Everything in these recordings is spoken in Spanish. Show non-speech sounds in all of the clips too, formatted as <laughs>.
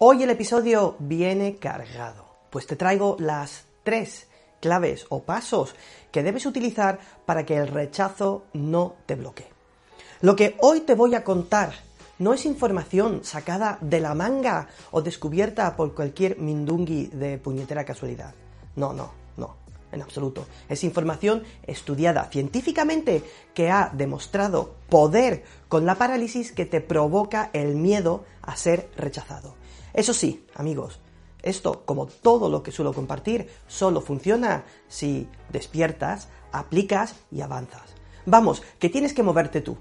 Hoy el episodio viene cargado, pues te traigo las tres claves o pasos que debes utilizar para que el rechazo no te bloquee. Lo que hoy te voy a contar no es información sacada de la manga o descubierta por cualquier mindungui de puñetera casualidad. No, no, no, en absoluto. Es información estudiada científicamente que ha demostrado poder con la parálisis que te provoca el miedo a ser rechazado. Eso sí, amigos, esto, como todo lo que suelo compartir, solo funciona si despiertas, aplicas y avanzas. Vamos, que tienes que moverte tú.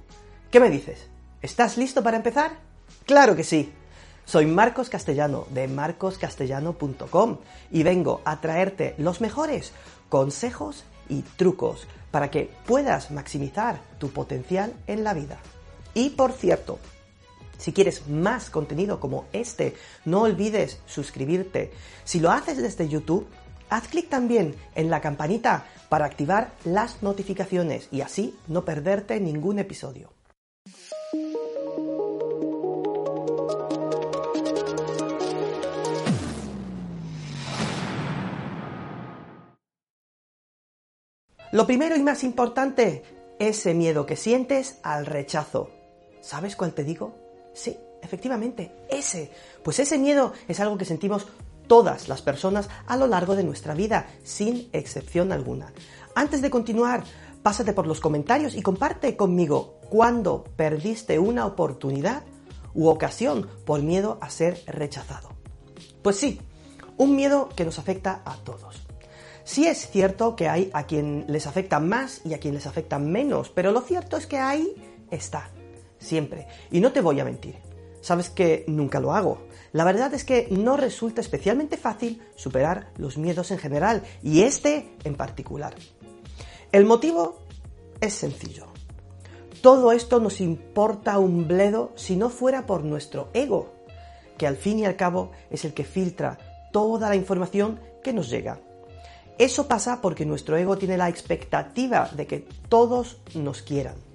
¿Qué me dices? ¿Estás listo para empezar? Claro que sí. Soy Marcos Castellano de marcoscastellano.com y vengo a traerte los mejores consejos y trucos para que puedas maximizar tu potencial en la vida. Y por cierto, si quieres más contenido como este, no olvides suscribirte. Si lo haces desde YouTube, haz clic también en la campanita para activar las notificaciones y así no perderte ningún episodio. Lo primero y más importante, ese miedo que sientes al rechazo. ¿Sabes cuál te digo? Sí, efectivamente, ese. Pues ese miedo es algo que sentimos todas las personas a lo largo de nuestra vida, sin excepción alguna. Antes de continuar, pásate por los comentarios y comparte conmigo cuándo perdiste una oportunidad u ocasión por miedo a ser rechazado. Pues sí, un miedo que nos afecta a todos. Sí es cierto que hay a quien les afecta más y a quien les afecta menos, pero lo cierto es que ahí está siempre. Y no te voy a mentir, sabes que nunca lo hago. La verdad es que no resulta especialmente fácil superar los miedos en general y este en particular. El motivo es sencillo. Todo esto nos importa un bledo si no fuera por nuestro ego, que al fin y al cabo es el que filtra toda la información que nos llega. Eso pasa porque nuestro ego tiene la expectativa de que todos nos quieran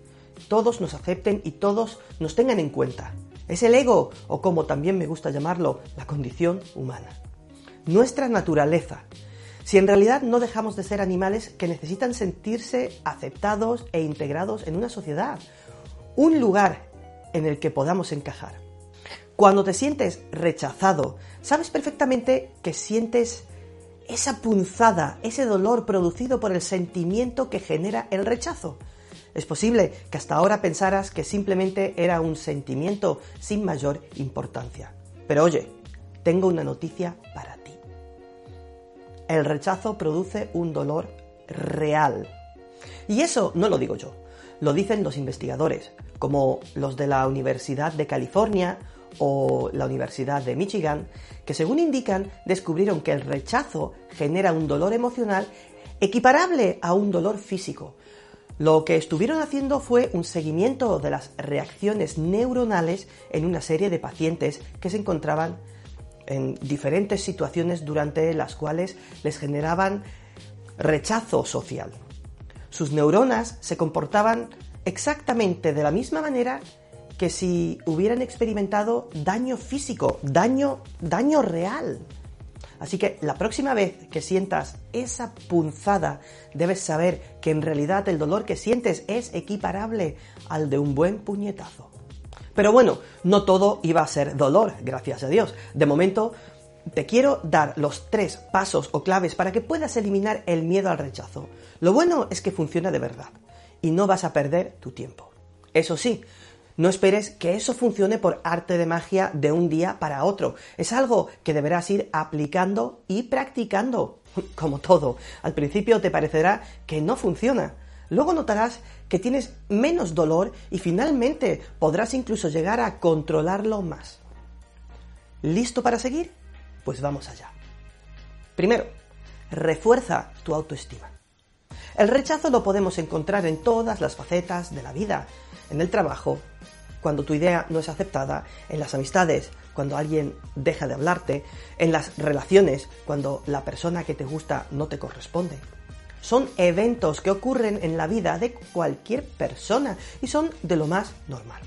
todos nos acepten y todos nos tengan en cuenta. Es el ego, o como también me gusta llamarlo, la condición humana. Nuestra naturaleza. Si en realidad no dejamos de ser animales que necesitan sentirse aceptados e integrados en una sociedad, un lugar en el que podamos encajar. Cuando te sientes rechazado, sabes perfectamente que sientes esa punzada, ese dolor producido por el sentimiento que genera el rechazo. Es posible que hasta ahora pensaras que simplemente era un sentimiento sin mayor importancia. Pero oye, tengo una noticia para ti. El rechazo produce un dolor real. Y eso no lo digo yo, lo dicen los investigadores, como los de la Universidad de California o la Universidad de Michigan, que según indican descubrieron que el rechazo genera un dolor emocional equiparable a un dolor físico, lo que estuvieron haciendo fue un seguimiento de las reacciones neuronales en una serie de pacientes que se encontraban en diferentes situaciones durante las cuales les generaban rechazo social. Sus neuronas se comportaban exactamente de la misma manera que si hubieran experimentado daño físico, daño, daño real. Así que la próxima vez que sientas esa punzada, debes saber que en realidad el dolor que sientes es equiparable al de un buen puñetazo. Pero bueno, no todo iba a ser dolor, gracias a Dios. De momento, te quiero dar los tres pasos o claves para que puedas eliminar el miedo al rechazo. Lo bueno es que funciona de verdad y no vas a perder tu tiempo. Eso sí, no esperes que eso funcione por arte de magia de un día para otro. Es algo que deberás ir aplicando y practicando. <laughs> Como todo, al principio te parecerá que no funciona. Luego notarás que tienes menos dolor y finalmente podrás incluso llegar a controlarlo más. ¿Listo para seguir? Pues vamos allá. Primero, refuerza tu autoestima. El rechazo lo podemos encontrar en todas las facetas de la vida, en el trabajo, cuando tu idea no es aceptada, en las amistades, cuando alguien deja de hablarte, en las relaciones, cuando la persona que te gusta no te corresponde. Son eventos que ocurren en la vida de cualquier persona y son de lo más normal.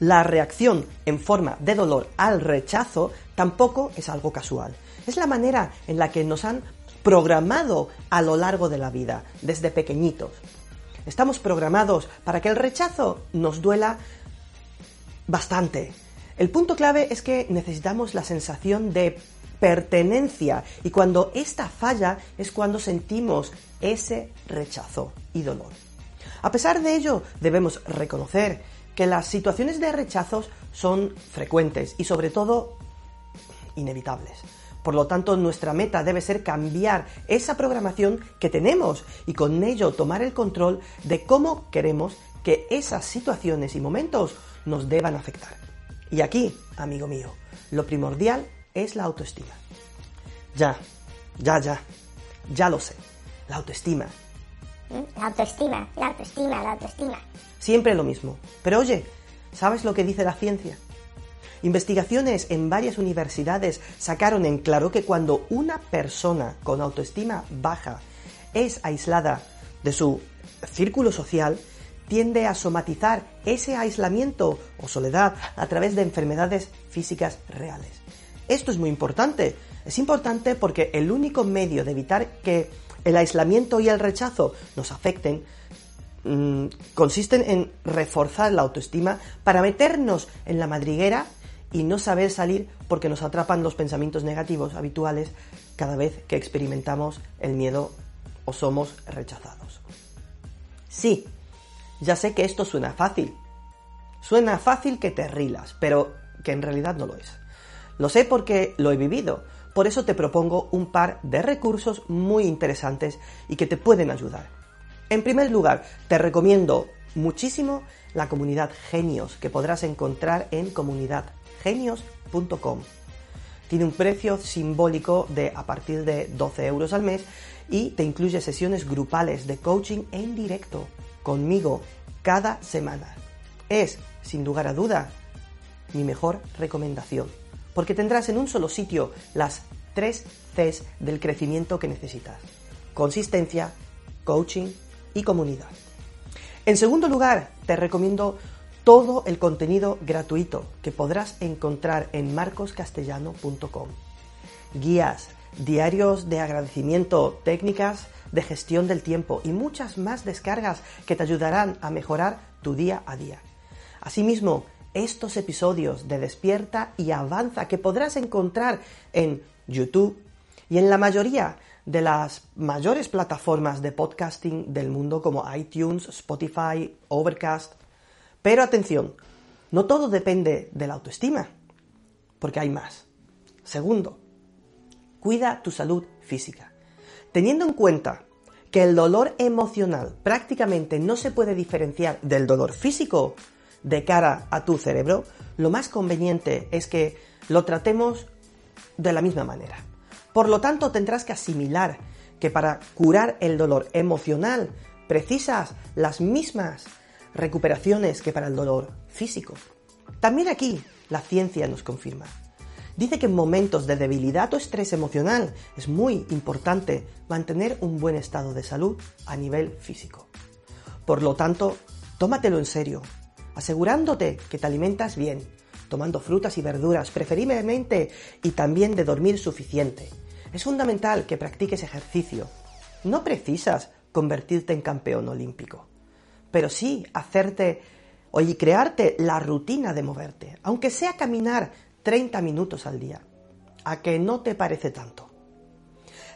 La reacción en forma de dolor al rechazo tampoco es algo casual. Es la manera en la que nos han programado a lo largo de la vida, desde pequeñitos. Estamos programados para que el rechazo nos duela bastante. El punto clave es que necesitamos la sensación de pertenencia y cuando esta falla es cuando sentimos ese rechazo y dolor. A pesar de ello, debemos reconocer que las situaciones de rechazos son frecuentes y sobre todo inevitables. Por lo tanto, nuestra meta debe ser cambiar esa programación que tenemos y con ello tomar el control de cómo queremos que esas situaciones y momentos nos deban afectar. Y aquí, amigo mío, lo primordial es la autoestima. Ya, ya, ya, ya lo sé, la autoestima. ¿Mm? La autoestima, la autoestima, la autoestima. Siempre lo mismo. Pero oye, ¿sabes lo que dice la ciencia? Investigaciones en varias universidades sacaron en claro que cuando una persona con autoestima baja es aislada de su círculo social, tiende a somatizar ese aislamiento o soledad a través de enfermedades físicas reales. Esto es muy importante. Es importante porque el único medio de evitar que el aislamiento y el rechazo nos afecten mm, consisten en reforzar la autoestima para meternos en la madriguera y no saber salir porque nos atrapan los pensamientos negativos habituales cada vez que experimentamos el miedo o somos rechazados. Sí, ya sé que esto suena fácil. Suena fácil que te rilas, pero que en realidad no lo es. Lo sé porque lo he vivido. Por eso te propongo un par de recursos muy interesantes y que te pueden ayudar. En primer lugar, te recomiendo muchísimo la comunidad Genios que podrás encontrar en comunidad genios.com. Tiene un precio simbólico de a partir de 12 euros al mes y te incluye sesiones grupales de coaching en directo conmigo cada semana. Es, sin lugar a duda, mi mejor recomendación, porque tendrás en un solo sitio las tres Cs del crecimiento que necesitas. Consistencia, coaching y comunidad. En segundo lugar, te recomiendo todo el contenido gratuito que podrás encontrar en marcoscastellano.com. Guías, diarios de agradecimiento, técnicas de gestión del tiempo y muchas más descargas que te ayudarán a mejorar tu día a día. Asimismo, estos episodios de Despierta y Avanza que podrás encontrar en YouTube y en la mayoría de las mayores plataformas de podcasting del mundo como iTunes, Spotify, Overcast, pero atención, no todo depende de la autoestima, porque hay más. Segundo, cuida tu salud física. Teniendo en cuenta que el dolor emocional prácticamente no se puede diferenciar del dolor físico de cara a tu cerebro, lo más conveniente es que lo tratemos de la misma manera. Por lo tanto, tendrás que asimilar que para curar el dolor emocional precisas las mismas recuperaciones que para el dolor físico. También aquí la ciencia nos confirma. Dice que en momentos de debilidad o estrés emocional es muy importante mantener un buen estado de salud a nivel físico. Por lo tanto, tómatelo en serio, asegurándote que te alimentas bien, tomando frutas y verduras preferiblemente y también de dormir suficiente. Es fundamental que practiques ejercicio. No precisas convertirte en campeón olímpico pero sí hacerte y crearte la rutina de moverte, aunque sea caminar 30 minutos al día, a que no te parece tanto.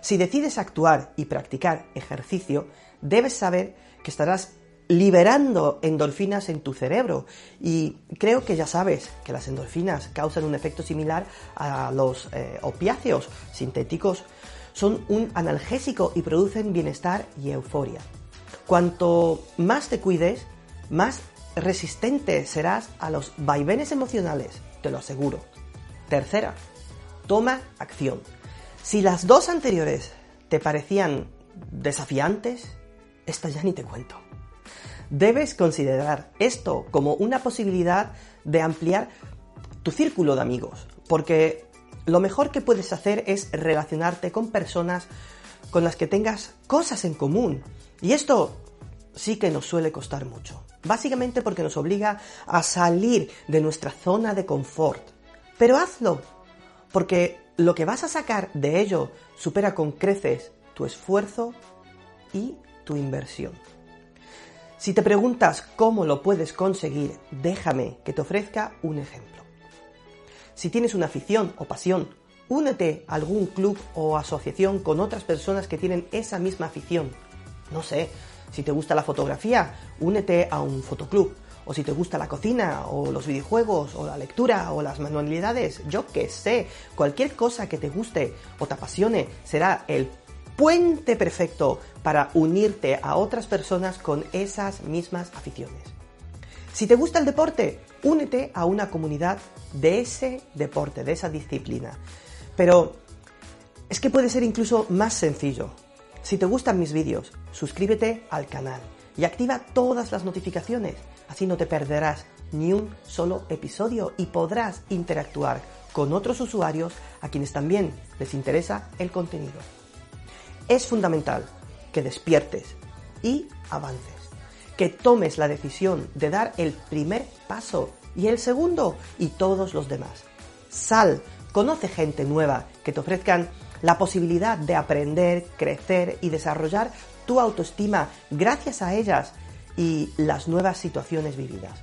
Si decides actuar y practicar ejercicio, debes saber que estarás liberando endorfinas en tu cerebro. Y creo que ya sabes que las endorfinas causan un efecto similar a los eh, opiáceos sintéticos. Son un analgésico y producen bienestar y euforia. Cuanto más te cuides, más resistente serás a los vaivenes emocionales, te lo aseguro. Tercera, toma acción. Si las dos anteriores te parecían desafiantes, esta ya ni te cuento. Debes considerar esto como una posibilidad de ampliar tu círculo de amigos, porque lo mejor que puedes hacer es relacionarte con personas con las que tengas cosas en común. Y esto sí que nos suele costar mucho. Básicamente porque nos obliga a salir de nuestra zona de confort. Pero hazlo, porque lo que vas a sacar de ello supera con creces tu esfuerzo y tu inversión. Si te preguntas cómo lo puedes conseguir, déjame que te ofrezca un ejemplo. Si tienes una afición o pasión, únete a algún club o asociación con otras personas que tienen esa misma afición. No sé, si te gusta la fotografía, únete a un fotoclub. O si te gusta la cocina, o los videojuegos, o la lectura, o las manualidades, yo qué sé, cualquier cosa que te guste o te apasione será el puente perfecto para unirte a otras personas con esas mismas aficiones. Si te gusta el deporte, únete a una comunidad de ese deporte, de esa disciplina. Pero es que puede ser incluso más sencillo. Si te gustan mis vídeos, suscríbete al canal y activa todas las notificaciones. Así no te perderás ni un solo episodio y podrás interactuar con otros usuarios a quienes también les interesa el contenido. Es fundamental que despiertes y avances, que tomes la decisión de dar el primer paso y el segundo y todos los demás. Sal, conoce gente nueva que te ofrezcan la posibilidad de aprender, crecer y desarrollar tu autoestima gracias a ellas y las nuevas situaciones vividas.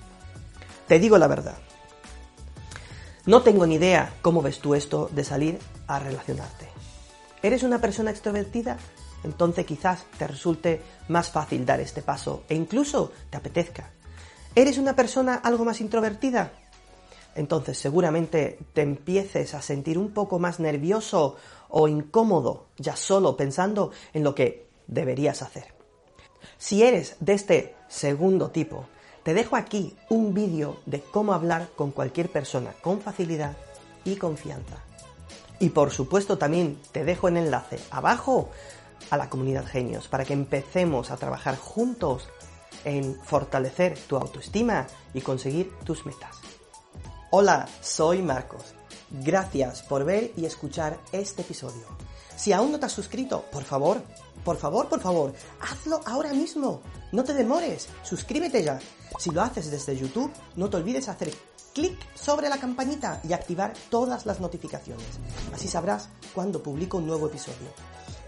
Te digo la verdad. No tengo ni idea cómo ves tú esto de salir a relacionarte. ¿Eres una persona extrovertida? Entonces quizás te resulte más fácil dar este paso e incluso te apetezca. ¿Eres una persona algo más introvertida? Entonces seguramente te empieces a sentir un poco más nervioso o incómodo ya solo pensando en lo que deberías hacer. Si eres de este segundo tipo, te dejo aquí un vídeo de cómo hablar con cualquier persona con facilidad y confianza. Y por supuesto también te dejo el enlace abajo a la comunidad Genios para que empecemos a trabajar juntos en fortalecer tu autoestima y conseguir tus metas. Hola, soy Marcos Gracias por ver y escuchar este episodio. Si aún no te has suscrito, por favor, por favor, por favor, hazlo ahora mismo. No te demores, suscríbete ya. Si lo haces desde YouTube, no te olvides hacer clic sobre la campanita y activar todas las notificaciones. Así sabrás cuando publico un nuevo episodio.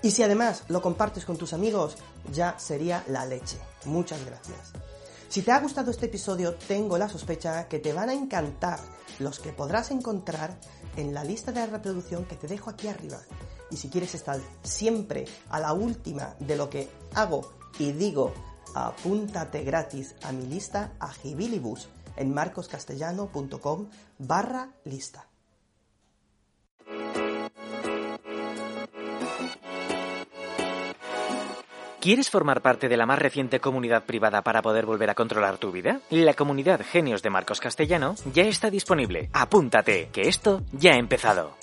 Y si además lo compartes con tus amigos, ya sería la leche. Muchas gracias. Si te ha gustado este episodio, tengo la sospecha que te van a encantar los que podrás encontrar en la lista de reproducción que te dejo aquí arriba. Y si quieres estar siempre a la última de lo que hago y digo, apúntate gratis a mi lista Agibilibus en marcoscastellano.com barra lista. ¿Quieres formar parte de la más reciente comunidad privada para poder volver a controlar tu vida? La comunidad Genios de Marcos Castellano ya está disponible. Apúntate, que esto ya ha empezado.